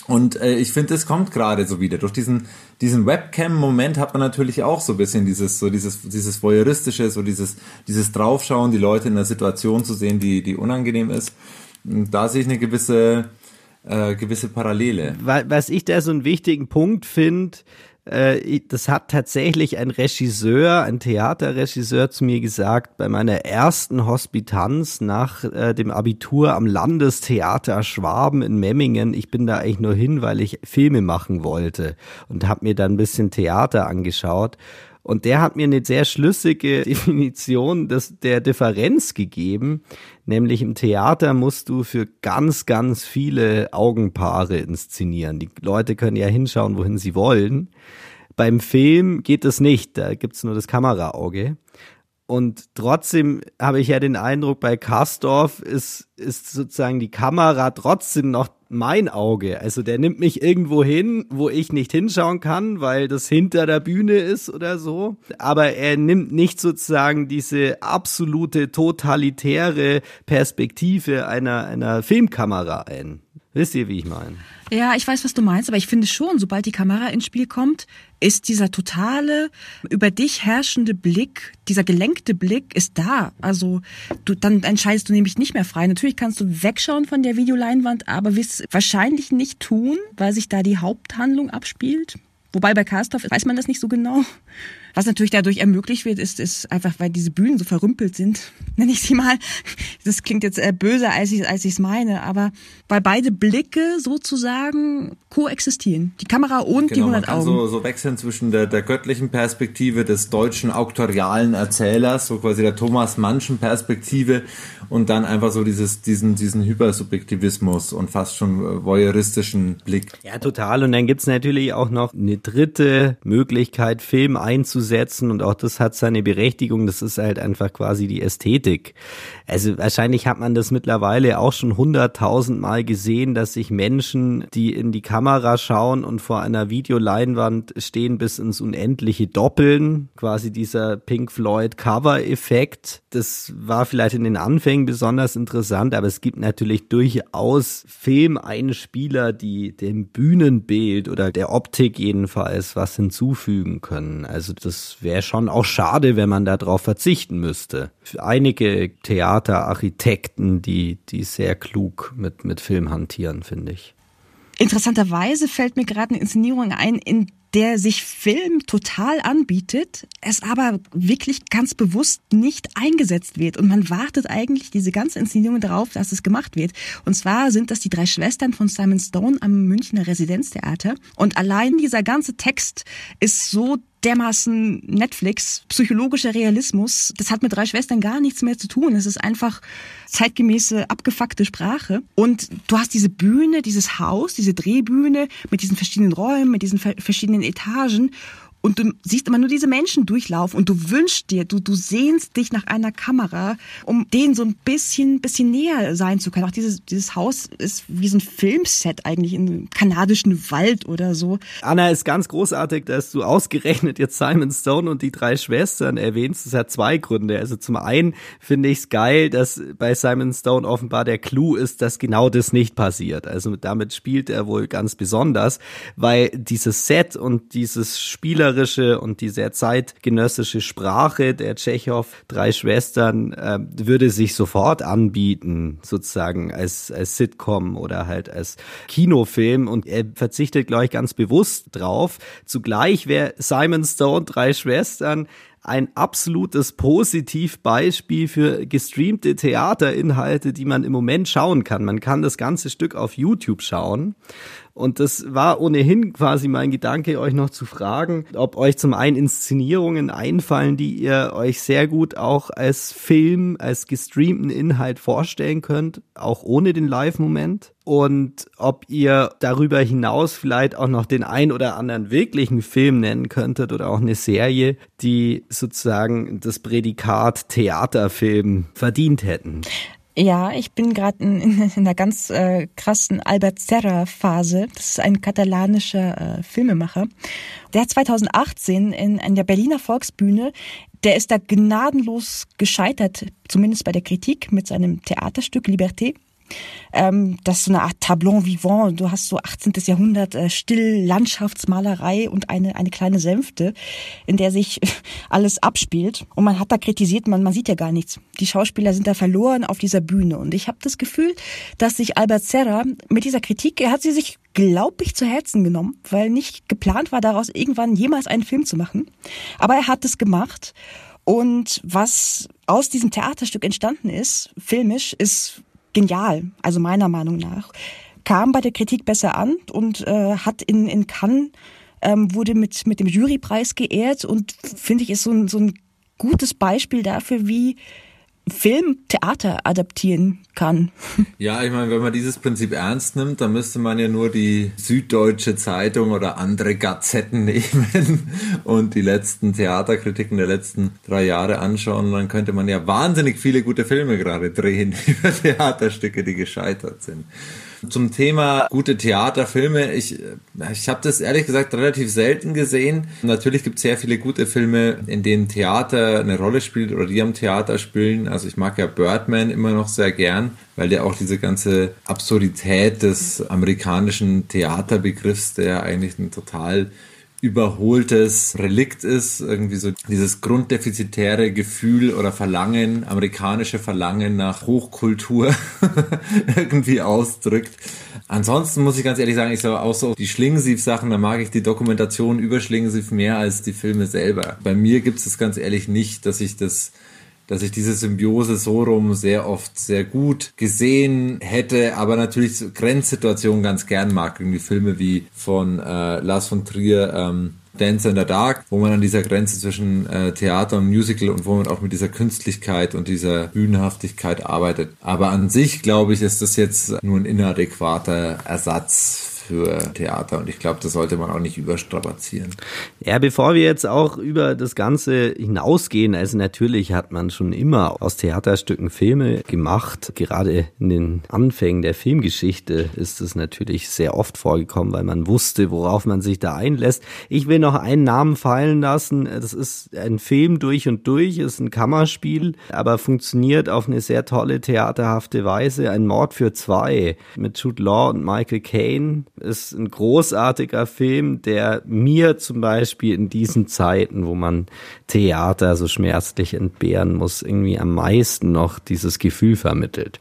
Und äh, ich finde, es kommt gerade so wieder. Durch diesen, diesen Webcam-Moment hat man natürlich auch so ein bisschen dieses, so dieses, dieses voyeuristische, so dieses, dieses Draufschauen, die Leute in einer Situation zu sehen, die, die unangenehm ist. Und da sehe ich eine gewisse, äh, gewisse Parallele. Was ich da so einen wichtigen Punkt finde, äh, das hat tatsächlich ein Regisseur, ein Theaterregisseur zu mir gesagt, bei meiner ersten Hospitanz nach äh, dem Abitur am Landestheater Schwaben in Memmingen. Ich bin da eigentlich nur hin, weil ich Filme machen wollte und habe mir dann ein bisschen Theater angeschaut. Und der hat mir eine sehr schlüssige Definition des, der Differenz gegeben. Nämlich im Theater musst du für ganz, ganz viele Augenpaare inszenieren. Die Leute können ja hinschauen, wohin sie wollen. Beim Film geht das nicht. Da gibt's nur das Kameraauge. Und trotzdem habe ich ja den Eindruck, bei Karsdorf ist, ist sozusagen die Kamera trotzdem noch mein Auge. Also der nimmt mich irgendwo hin, wo ich nicht hinschauen kann, weil das hinter der Bühne ist oder so. Aber er nimmt nicht sozusagen diese absolute totalitäre Perspektive einer, einer Filmkamera ein. Wisst ihr, wie ich meine? Ja, ich weiß, was du meinst, aber ich finde schon, sobald die Kamera ins Spiel kommt, ist dieser totale, über dich herrschende Blick, dieser gelenkte Blick ist da. Also du, dann entscheidest du nämlich nicht mehr frei. Natürlich kannst du wegschauen von der Videoleinwand, aber wirst wahrscheinlich nicht tun, weil sich da die Haupthandlung abspielt. Wobei bei Karstoff weiß man das nicht so genau. Was natürlich dadurch ermöglicht wird, ist, ist einfach, weil diese Bühnen so verrümpelt sind, nenne ich sie mal. Das klingt jetzt äh, böser, als ich als es meine, aber weil beide Blicke sozusagen koexistieren. Die Kamera und genau, die 100 man kann Augen. So, so wechseln zwischen der, der göttlichen Perspektive des deutschen auktorialen Erzählers, so quasi der Thomas Mannschen Perspektive und dann einfach so dieses, diesen, diesen Hypersubjektivismus und fast schon äh, voyeuristischen Blick. Ja, total. Und dann gibt's natürlich auch noch eine dritte Möglichkeit, Film einzusetzen umzusetzen und auch das hat seine Berechtigung. Das ist halt einfach quasi die Ästhetik. Also wahrscheinlich hat man das mittlerweile auch schon hunderttausend Mal gesehen, dass sich Menschen, die in die Kamera schauen und vor einer Videoleinwand stehen, bis ins Unendliche doppeln. Quasi dieser Pink Floyd Cover-Effekt. Das war vielleicht in den Anfängen besonders interessant, aber es gibt natürlich durchaus Filmeinspieler, die dem Bühnenbild oder der Optik jedenfalls was hinzufügen können. Also das das wäre schon auch schade, wenn man darauf verzichten müsste. Für einige Theaterarchitekten, die, die sehr klug mit, mit Film hantieren, finde ich. Interessanterweise fällt mir gerade eine Inszenierung ein, in der sich Film total anbietet, es aber wirklich ganz bewusst nicht eingesetzt wird. Und man wartet eigentlich diese ganze Inszenierung darauf, dass es gemacht wird. Und zwar sind das die drei Schwestern von Simon Stone am Münchner Residenztheater. Und allein dieser ganze Text ist so dermaßen Netflix, psychologischer Realismus. Das hat mit drei Schwestern gar nichts mehr zu tun. Es ist einfach zeitgemäße, abgefuckte Sprache. Und du hast diese Bühne, dieses Haus, diese Drehbühne mit diesen verschiedenen Räumen, mit diesen verschiedenen Etagen und du siehst immer nur diese Menschen durchlaufen und du wünschst dir, du, du sehnst dich nach einer Kamera, um denen so ein bisschen, bisschen näher sein zu können. Auch dieses, dieses Haus ist wie so ein Filmset eigentlich in einem kanadischen Wald oder so. Anna, ist ganz großartig, dass du ausgerechnet jetzt Simon Stone und die drei Schwestern erwähnst. Das hat zwei Gründe. Also zum einen finde ich es geil, dass bei Simon Stone offenbar der Clou ist, dass genau das nicht passiert. Also damit spielt er wohl ganz besonders, weil dieses Set und dieses Spieler spielerische und die sehr zeitgenössische Sprache der Tschechow drei Schwestern äh, würde sich sofort anbieten, sozusagen als, als Sitcom oder halt als Kinofilm und er verzichtet, glaube ich, ganz bewusst drauf. Zugleich wäre Simon Stone drei Schwestern ein absolutes Positivbeispiel für gestreamte Theaterinhalte, die man im Moment schauen kann. Man kann das ganze Stück auf YouTube schauen. Und das war ohnehin quasi mein Gedanke, euch noch zu fragen, ob euch zum einen Inszenierungen einfallen, die ihr euch sehr gut auch als Film, als gestreamten Inhalt vorstellen könnt, auch ohne den Live-Moment. Und ob ihr darüber hinaus vielleicht auch noch den ein oder anderen wirklichen Film nennen könntet oder auch eine Serie, die sozusagen das Prädikat Theaterfilm verdient hätten. Ja, ich bin gerade in, in, in, einer ganz äh, krassen Albert Serra-Phase. Das ist ein katalanischer äh, Filmemacher. Der hat 2018 in, in der Berliner Volksbühne, der ist da gnadenlos gescheitert, zumindest bei der Kritik, mit seinem Theaterstück Liberté. Ähm, das ist so eine Art Tableau vivant. Du hast so 18. Jahrhundert äh, Still-Landschaftsmalerei und eine, eine kleine Sänfte, in der sich alles abspielt. Und man hat da kritisiert, man, man sieht ja gar nichts. Die Schauspieler sind da verloren auf dieser Bühne. Und ich habe das Gefühl, dass sich Albert Serra mit dieser Kritik, er hat sie sich, glaube ich, zu Herzen genommen, weil nicht geplant war, daraus irgendwann jemals einen Film zu machen. Aber er hat es gemacht. Und was aus diesem Theaterstück entstanden ist, filmisch, ist genial, also meiner Meinung nach. Kam bei der Kritik besser an und äh, hat in, in Cannes ähm, wurde mit, mit dem Jurypreis geehrt und finde ich ist so ein, so ein gutes Beispiel dafür, wie Film Theater adaptieren kann. Ja, ich meine, wenn man dieses Prinzip ernst nimmt, dann müsste man ja nur die Süddeutsche Zeitung oder andere Gazetten nehmen und die letzten Theaterkritiken der letzten drei Jahre anschauen. Dann könnte man ja wahnsinnig viele gute Filme gerade drehen über Theaterstücke, die gescheitert sind. Zum Thema gute Theaterfilme. Ich, ich habe das ehrlich gesagt relativ selten gesehen. Natürlich gibt es sehr viele gute Filme, in denen Theater eine Rolle spielt oder die am Theater spielen. Also ich mag ja Birdman immer noch sehr gern, weil der auch diese ganze Absurdität des amerikanischen Theaterbegriffs, der eigentlich ein total überholtes Relikt ist, irgendwie so dieses grunddefizitäre Gefühl oder Verlangen, amerikanische Verlangen nach Hochkultur irgendwie ausdrückt. Ansonsten muss ich ganz ehrlich sagen, ich sage auch so die Schlingensief-Sachen, da mag ich die Dokumentation über Schlingensief mehr als die Filme selber. Bei mir gibt es ganz ehrlich nicht, dass ich das dass ich diese Symbiose so rum sehr oft sehr gut gesehen hätte, aber natürlich Grenzsituationen ganz gern mag. Irgendwie Filme wie von äh, Lars von Trier, ähm, Dance in the Dark, wo man an dieser Grenze zwischen äh, Theater und Musical und wo man auch mit dieser Künstlichkeit und dieser Bühnenhaftigkeit arbeitet. Aber an sich, glaube ich, ist das jetzt nur ein inadäquater Ersatz für Theater und ich glaube, das sollte man auch nicht überstrapazieren. Ja, bevor wir jetzt auch über das Ganze hinausgehen, also natürlich hat man schon immer aus Theaterstücken Filme gemacht. Gerade in den Anfängen der Filmgeschichte ist es natürlich sehr oft vorgekommen, weil man wusste, worauf man sich da einlässt. Ich will noch einen Namen fallen lassen. Das ist ein Film durch und durch, ist ein Kammerspiel, aber funktioniert auf eine sehr tolle theaterhafte Weise. Ein Mord für zwei mit Jude Law und Michael Caine ist ein großartiger Film, der mir zum Beispiel in diesen Zeiten, wo man Theater so schmerzlich entbehren muss, irgendwie am meisten noch dieses Gefühl vermittelt.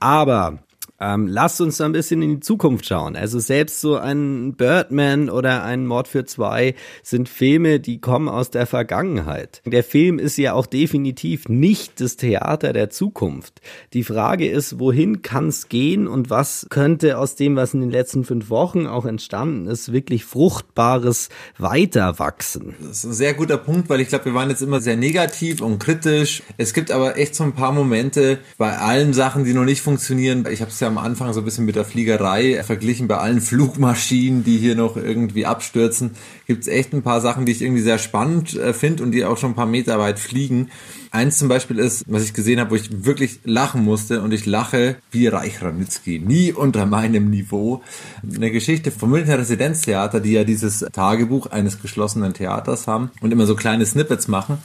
Aber ähm, lasst uns ein bisschen in die Zukunft schauen. Also selbst so ein Birdman oder ein Mord für zwei sind Filme, die kommen aus der Vergangenheit. Der Film ist ja auch definitiv nicht das Theater der Zukunft. Die Frage ist, wohin kann es gehen und was könnte aus dem, was in den letzten fünf Wochen auch entstanden ist, wirklich fruchtbares weiterwachsen? Das ist ein sehr guter Punkt, weil ich glaube, wir waren jetzt immer sehr negativ und kritisch. Es gibt aber echt so ein paar Momente bei allen Sachen, die noch nicht funktionieren. Ich habe es ja am Anfang so ein bisschen mit der Fliegerei verglichen. Bei allen Flugmaschinen, die hier noch irgendwie abstürzen, gibt es echt ein paar Sachen, die ich irgendwie sehr spannend äh, finde und die auch schon ein paar Meter weit fliegen. Eins zum Beispiel ist, was ich gesehen habe, wo ich wirklich lachen musste und ich lache wie Reich Ranitzky, nie unter meinem Niveau. Eine Geschichte vom Münchner Residenztheater, die ja dieses Tagebuch eines geschlossenen Theaters haben und immer so kleine Snippets machen.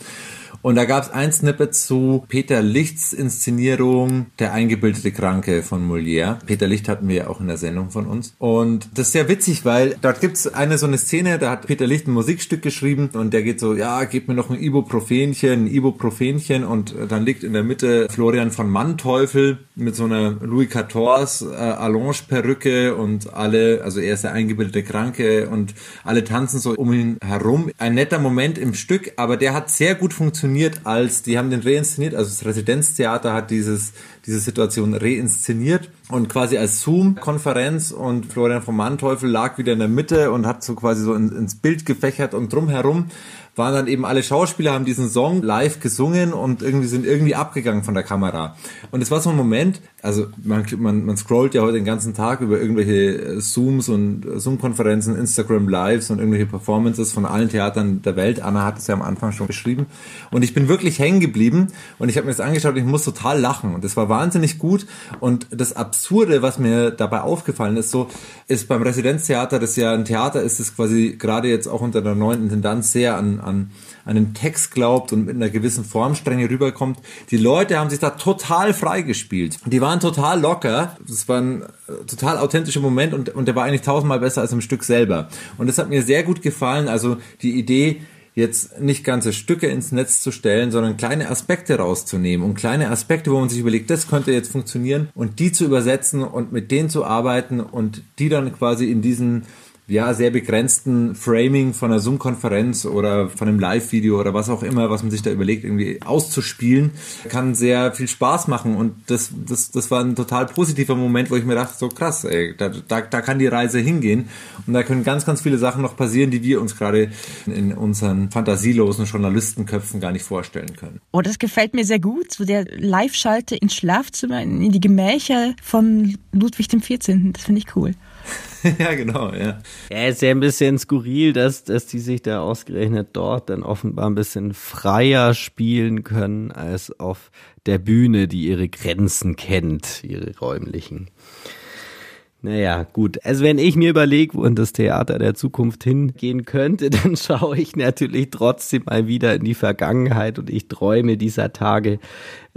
Und da gab es ein Snippet zu Peter Lichts Inszenierung Der eingebildete Kranke von Molière. Peter Licht hatten wir ja auch in der Sendung von uns. Und das ist sehr witzig, weil dort gibt's eine so eine Szene, da hat Peter Licht ein Musikstück geschrieben und der geht so, ja, gib mir noch ein Ibuprofenchen, ein Ibuprofenchen und dann liegt in der Mitte Florian von Manteuffel mit so einer Louis XIV äh, Allonge-Perücke und alle, also er ist der eingebildete Kranke und alle tanzen so um ihn herum. Ein netter Moment im Stück, aber der hat sehr gut funktioniert, als die haben den reinszeniert, also das Residenztheater hat dieses diese Situation reinszeniert und quasi als Zoom-Konferenz und Florian vom Manteuffel lag wieder in der Mitte und hat so quasi so ins Bild gefächert und drumherum waren dann eben alle Schauspieler, haben diesen Song live gesungen und irgendwie sind irgendwie abgegangen von der Kamera. Und es war so ein Moment, also man, man, man scrollt ja heute den ganzen Tag über irgendwelche Zooms und Zoom-Konferenzen, Instagram Lives und irgendwelche Performances von allen Theatern der Welt. Anna hat es ja am Anfang schon beschrieben. Und ich bin wirklich hängen geblieben und ich habe mir das angeschaut ich muss total lachen. Und es war wahnsinnig gut. Und das Absurde, was mir dabei aufgefallen ist, so ist beim Residenztheater, das ja ein Theater ist, das quasi gerade jetzt auch unter der neuen Intendanz sehr an an, an den Text glaubt und mit einer gewissen Formstrenge rüberkommt. Die Leute haben sich da total freigespielt. Die waren total locker. Das war ein äh, total authentischer Moment und, und der war eigentlich tausendmal besser als im Stück selber. Und das hat mir sehr gut gefallen. Also die Idee, jetzt nicht ganze Stücke ins Netz zu stellen, sondern kleine Aspekte rauszunehmen und kleine Aspekte, wo man sich überlegt, das könnte jetzt funktionieren und die zu übersetzen und mit denen zu arbeiten und die dann quasi in diesen ja, sehr begrenzten Framing von einer Zoom-Konferenz oder von einem Live-Video oder was auch immer, was man sich da überlegt, irgendwie auszuspielen, kann sehr viel Spaß machen. Und das, das, das war ein total positiver Moment, wo ich mir dachte, so krass, ey, da, da, da kann die Reise hingehen. Und da können ganz, ganz viele Sachen noch passieren, die wir uns gerade in unseren fantasielosen Journalistenköpfen gar nicht vorstellen können. Oh, das gefällt mir sehr gut. So der Live-Schalte ins Schlafzimmer, in die Gemächer von Ludwig XIV. Das finde ich cool. ja, genau, ja. Ja, ist ja ein bisschen skurril, dass, dass die sich da ausgerechnet dort dann offenbar ein bisschen freier spielen können als auf der Bühne, die ihre Grenzen kennt, ihre räumlichen. Naja, gut. Also wenn ich mir überlege, wo in das Theater der Zukunft hingehen könnte, dann schaue ich natürlich trotzdem mal wieder in die Vergangenheit und ich träume dieser Tage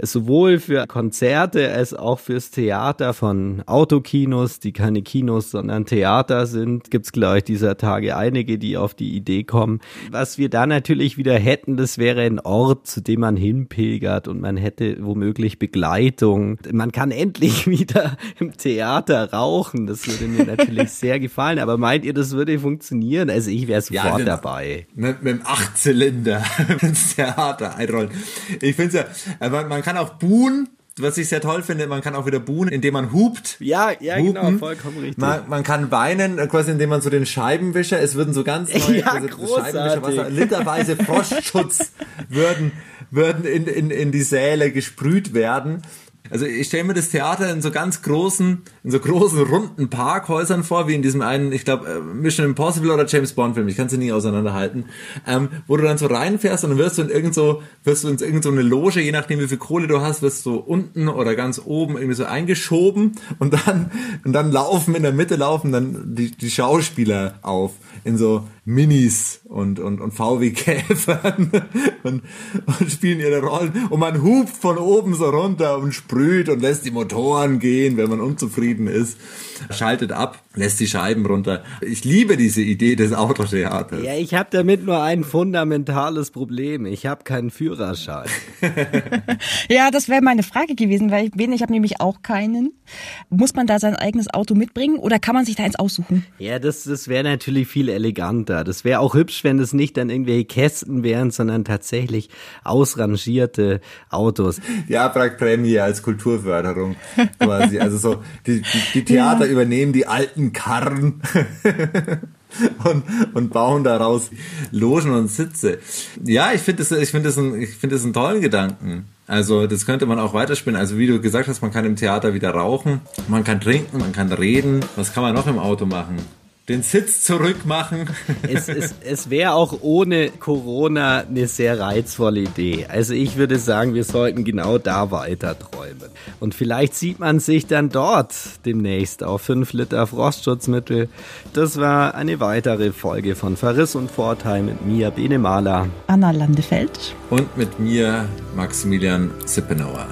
sowohl für Konzerte als auch fürs Theater von Autokinos, die keine Kinos, sondern Theater sind, gibt's glaube ich dieser Tage einige, die auf die Idee kommen. Was wir da natürlich wieder hätten, das wäre ein Ort, zu dem man hinpilgert und man hätte womöglich Begleitung. Man kann endlich wieder im Theater rauchen. Das würde mir natürlich sehr gefallen. Aber meint ihr, das würde funktionieren? Also ich wäre sofort ja, mit, dabei. Mit, mit dem Achtzylinder ins Theater einrollen. Ich finde ja, man, man kann auch buhen, was ich sehr toll finde, man kann auch wieder buhen, indem man hupt. Ja, ja, genau, hupen. genau, vollkommen richtig. Man, man, kann weinen, quasi indem man so den Scheibenwischer, es würden so ganz neue, ja, also Scheibenwischerwasser, literweise Frostschutz würden, würden in, in, in die Säle gesprüht werden. Also ich stelle mir das Theater in so ganz großen, in so großen runden Parkhäusern vor, wie in diesem einen, ich glaube, äh, Mission Impossible oder James Bond Film, ich kann sie nie auseinanderhalten, ähm, wo du dann so reinfährst und dann wirst du in irgend so, wirst du in irgend so eine Loge, je nachdem wie viel Kohle du hast, wirst du unten oder ganz oben irgendwie so eingeschoben und dann, und dann laufen in der Mitte laufen dann die, die Schauspieler auf in so Minis und, und, und VW-Käfern und, und spielen ihre Rollen und man hupt von oben so runter und sprüht und lässt die Motoren gehen, wenn man unzufrieden ist, schaltet ab, lässt die Scheiben runter. Ich liebe diese Idee des Autotheaters. Ja, ich habe damit nur ein fundamentales Problem. Ich habe keinen Führerschein. ja, das wäre meine Frage gewesen, weil ich bin, ich habe nämlich auch keinen. Muss man da sein eigenes Auto mitbringen oder kann man sich da eins aussuchen? Ja, das, das wäre natürlich viel eleganter da. Das wäre auch hübsch, wenn es nicht dann irgendwelche Kästen wären, sondern tatsächlich ausrangierte Autos. Ja, Prämie als Kulturförderung quasi. Also so, die, die, die Theater ja. übernehmen die alten Karren. und, und bauen daraus Logen und Sitze. Ja, ich finde das, ich finde das, ein, ich finde das einen tollen Gedanken. Also das könnte man auch weiterspinnen. Also wie du gesagt hast, man kann im Theater wieder rauchen, man kann trinken, man kann reden. Was kann man noch im Auto machen? Den Sitz zurückmachen. Es, es, es wäre auch ohne Corona eine sehr reizvolle Idee. Also ich würde sagen, wir sollten genau da weiter träumen. Und vielleicht sieht man sich dann dort demnächst auf 5 Liter Frostschutzmittel. Das war eine weitere Folge von Verriss und Vorteil mit mir, Bene Mahler. Anna Landefeld. Und mit mir, Maximilian Sippenauer.